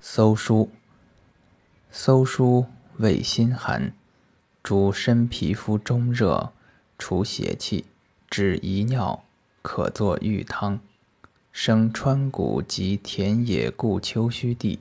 搜书，搜书味心寒，主身皮肤中热，除邪气，止遗尿，可作浴汤，生川谷及田野故丘墟地。